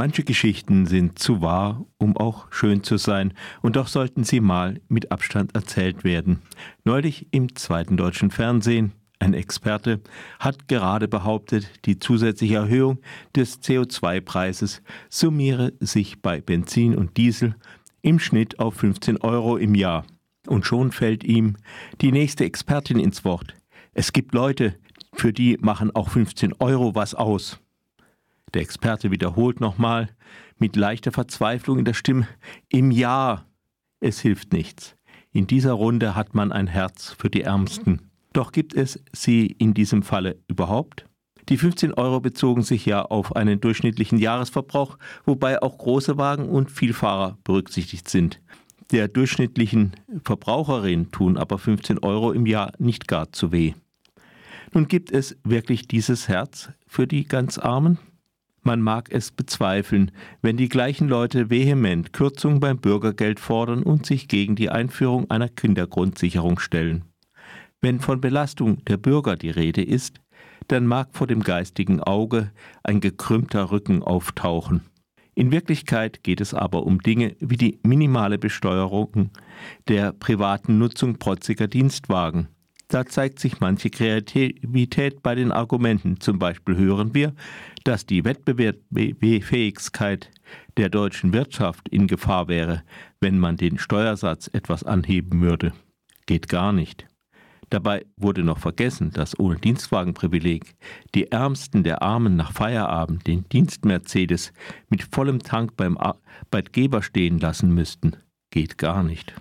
Manche Geschichten sind zu wahr, um auch schön zu sein, und doch sollten sie mal mit Abstand erzählt werden. Neulich im zweiten deutschen Fernsehen, ein Experte hat gerade behauptet, die zusätzliche Erhöhung des CO2-Preises summiere sich bei Benzin und Diesel im Schnitt auf 15 Euro im Jahr. Und schon fällt ihm die nächste Expertin ins Wort. Es gibt Leute, für die machen auch 15 Euro was aus. Der Experte wiederholt nochmal mit leichter Verzweiflung in der Stimme, im Jahr. Es hilft nichts. In dieser Runde hat man ein Herz für die Ärmsten. Doch gibt es sie in diesem Falle überhaupt? Die 15 Euro bezogen sich ja auf einen durchschnittlichen Jahresverbrauch, wobei auch große Wagen und Vielfahrer berücksichtigt sind. Der durchschnittlichen Verbraucherin tun aber 15 Euro im Jahr nicht gar zu weh. Nun gibt es wirklich dieses Herz für die ganz Armen? Man mag es bezweifeln, wenn die gleichen Leute vehement Kürzungen beim Bürgergeld fordern und sich gegen die Einführung einer Kindergrundsicherung stellen. Wenn von Belastung der Bürger die Rede ist, dann mag vor dem geistigen Auge ein gekrümmter Rücken auftauchen. In Wirklichkeit geht es aber um Dinge wie die minimale Besteuerung der privaten Nutzung protziger Dienstwagen. Da zeigt sich manche Kreativität bei den Argumenten. Zum Beispiel hören wir, dass die Wettbewerbsfähigkeit der deutschen Wirtschaft in Gefahr wäre, wenn man den Steuersatz etwas anheben würde. Geht gar nicht. Dabei wurde noch vergessen, dass ohne Dienstwagenprivileg die Ärmsten der Armen nach Feierabend den Dienst-Mercedes mit vollem Tank beim Arbeitgeber stehen lassen müssten. Geht gar nicht.